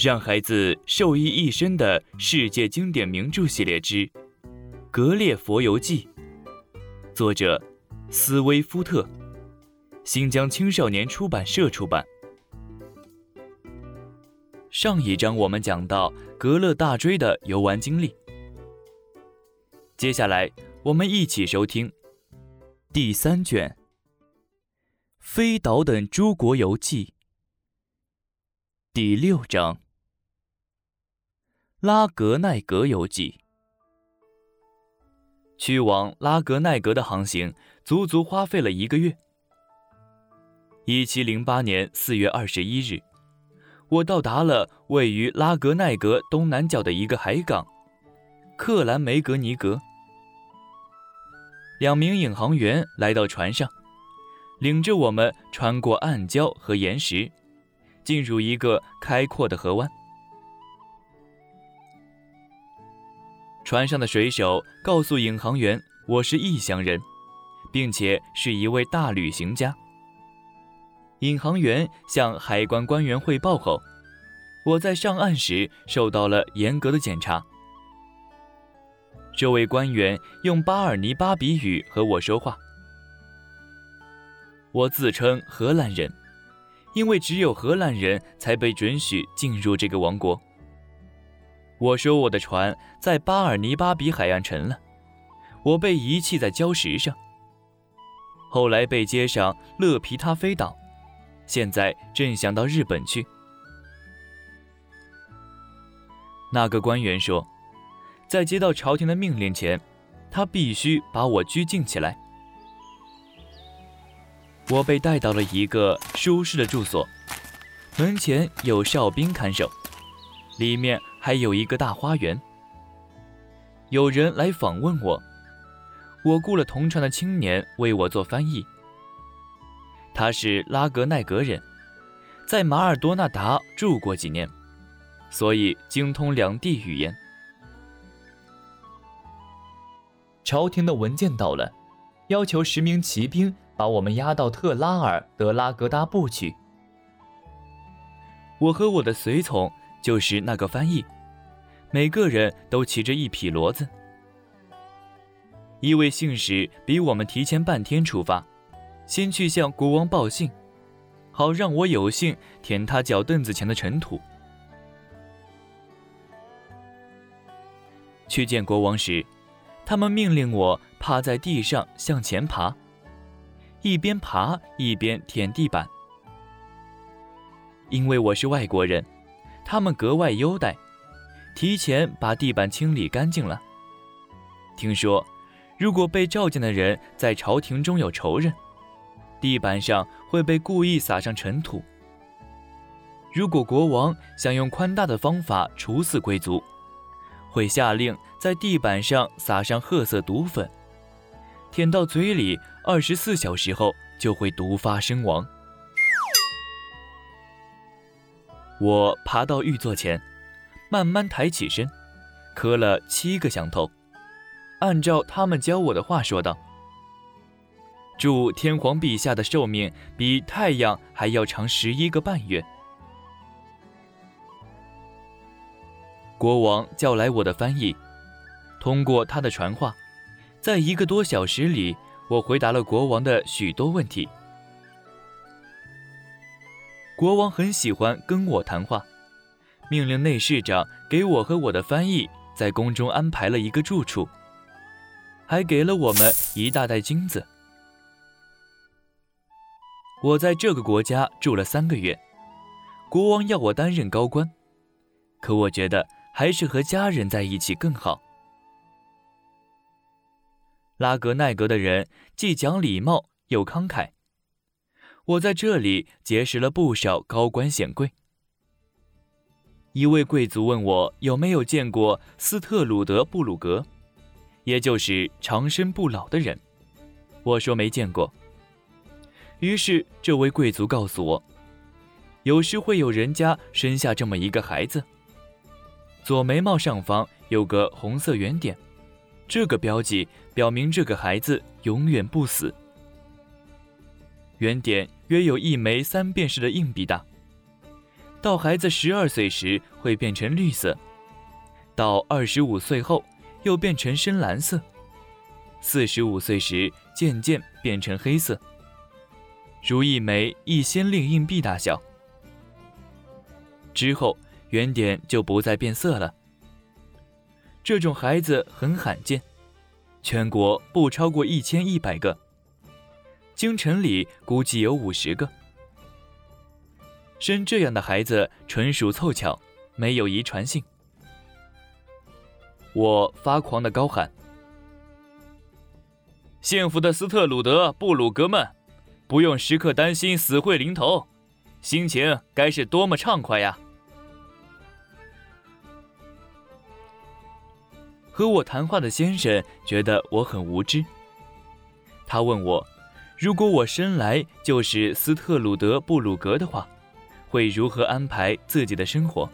让孩子受益一生的世界经典名著系列之《格列佛游记》，作者斯威夫特，新疆青少年出版社出版。上一章我们讲到格勒大锥的游玩经历，接下来我们一起收听第三卷《飞岛等诸国游记》第六章。拉格奈格游记，去往拉格奈格的航行足足花费了一个月。一七零八年四月二十一日，我到达了位于拉格奈格东南角的一个海港——克兰梅格尼格。两名引航员来到船上，领着我们穿过暗礁和岩石，进入一个开阔的河湾。船上的水手告诉引航员：“我是异乡人，并且是一位大旅行家。”引航员向海关官员汇报后，我在上岸时受到了严格的检查。这位官员用巴尔尼巴比语和我说话。我自称荷兰人，因为只有荷兰人才被准许进入这个王国。我说我的船在巴尔尼巴比海岸沉了，我被遗弃在礁石上。后来被接上勒皮他飞岛，现在正想到日本去。那个官员说，在接到朝廷的命令前，他必须把我拘禁起来。我被带到了一个舒适的住所，门前有哨兵看守，里面。还有一个大花园。有人来访问我，我雇了同船的青年为我做翻译。他是拉格奈格人，在马尔多纳达住过几年，所以精通两地语言。朝廷的文件到了，要求十名骑兵把我们押到特拉尔德拉格达布去。我和我的随从。就是那个翻译，每个人都骑着一匹骡子。一位信使比我们提前半天出发，先去向国王报信，好让我有幸舔他脚凳子前的尘土。去见国王时，他们命令我趴在地上向前爬，一边爬一边舔地板，因为我是外国人。他们格外优待，提前把地板清理干净了。听说，如果被召见的人在朝廷中有仇人，地板上会被故意撒上尘土。如果国王想用宽大的方法处死贵族，会下令在地板上撒上褐色毒粉，舔到嘴里，二十四小时后就会毒发身亡。我爬到玉座前，慢慢抬起身，磕了七个响头，按照他们教我的话说道：“祝天皇陛下的寿命比太阳还要长十一个半月。”国王叫来我的翻译，通过他的传话，在一个多小时里，我回答了国王的许多问题。国王很喜欢跟我谈话，命令内侍长给我和我的翻译在宫中安排了一个住处，还给了我们一大袋金子。我在这个国家住了三个月，国王要我担任高官，可我觉得还是和家人在一起更好。拉格奈格的人既讲礼貌又慷慨。我在这里结识了不少高官显贵。一位贵族问我有没有见过斯特鲁德布鲁格，也就是长生不老的人。我说没见过。于是这位贵族告诉我，有时会有人家生下这么一个孩子，左眉毛上方有个红色圆点，这个标记表明这个孩子永远不死。圆点约有一枚三便士的硬币大，到孩子十二岁时会变成绿色，到二十五岁后又变成深蓝色，四十五岁时渐渐变成黑色，如一枚一先令硬币大小。之后圆点就不再变色了。这种孩子很罕见，全国不超过一千一百个，京城里估计有五十个。生这样的孩子纯属凑巧，没有遗传性。我发狂的高喊：“幸福的斯特鲁德布鲁格们，不用时刻担心死会临头，心情该是多么畅快呀！”和我谈话的先生觉得我很无知，他问我：“如果我生来就是斯特鲁德布鲁格的话。”会如何安排自己的生活？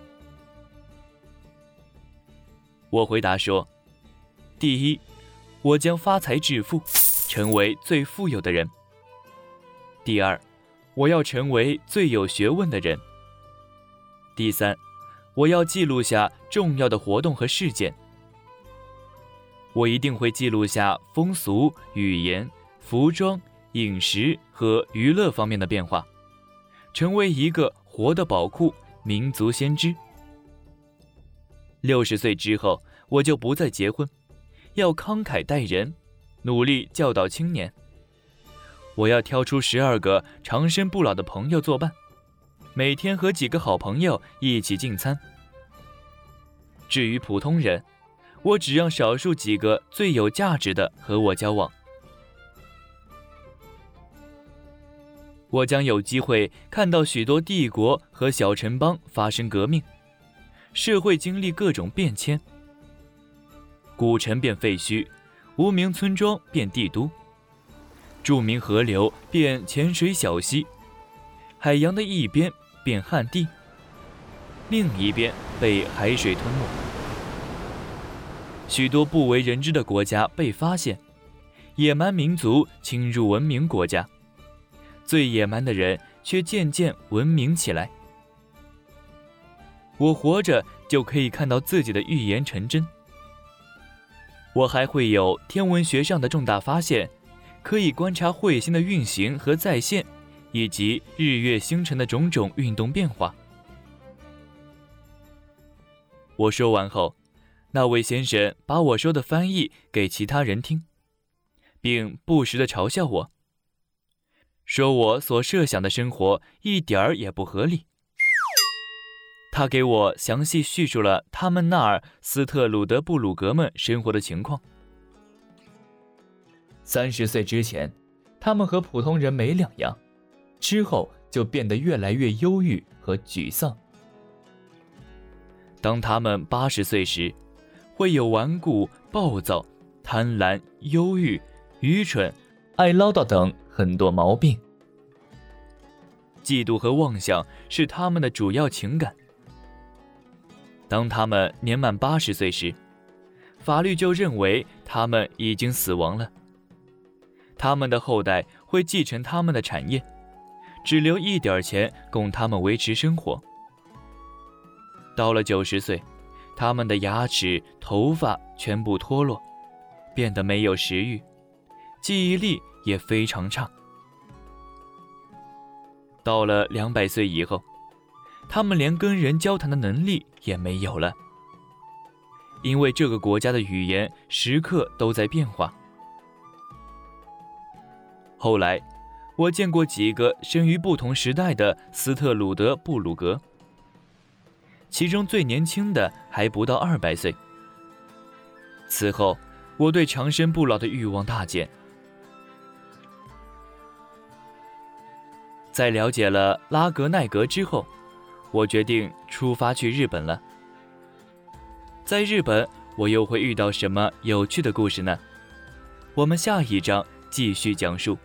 我回答说：第一，我将发财致富，成为最富有的人；第二，我要成为最有学问的人；第三，我要记录下重要的活动和事件。我一定会记录下风俗、语言、服装、饮食和娱乐方面的变化，成为一个。活的宝库，民族先知。六十岁之后，我就不再结婚，要慷慨待人，努力教导青年。我要挑出十二个长生不老的朋友作伴，每天和几个好朋友一起进餐。至于普通人，我只让少数几个最有价值的和我交往。我将有机会看到许多帝国和小城邦发生革命，社会经历各种变迁，古城变废墟，无名村庄变帝都，著名河流变浅水小溪，海洋的一边变旱地，另一边被海水吞没，许多不为人知的国家被发现，野蛮民族侵入文明国家。最野蛮的人却渐渐文明起来。我活着就可以看到自己的预言成真。我还会有天文学上的重大发现，可以观察彗星的运行和再现，以及日月星辰的种种运动变化。我说完后，那位先生把我说的翻译给其他人听，并不时地嘲笑我。说我所设想的生活一点儿也不合理。他给我详细叙述了他们那儿斯特鲁德布鲁格们生活的情况。三十岁之前，他们和普通人没两样，之后就变得越来越忧郁和沮丧。当他们八十岁时，会有顽固、暴躁、贪婪、忧郁、愚蠢、爱唠叨等。很多毛病，嫉妒和妄想是他们的主要情感。当他们年满八十岁时，法律就认为他们已经死亡了。他们的后代会继承他们的产业，只留一点钱供他们维持生活。到了九十岁，他们的牙齿、头发全部脱落，变得没有食欲，记忆力。也非常差。到了两百岁以后，他们连跟人交谈的能力也没有了，因为这个国家的语言时刻都在变化。后来，我见过几个生于不同时代的斯特鲁德布鲁格，其中最年轻的还不到二百岁。此后，我对长生不老的欲望大减。在了解了拉格奈格之后，我决定出发去日本了。在日本，我又会遇到什么有趣的故事呢？我们下一章继续讲述。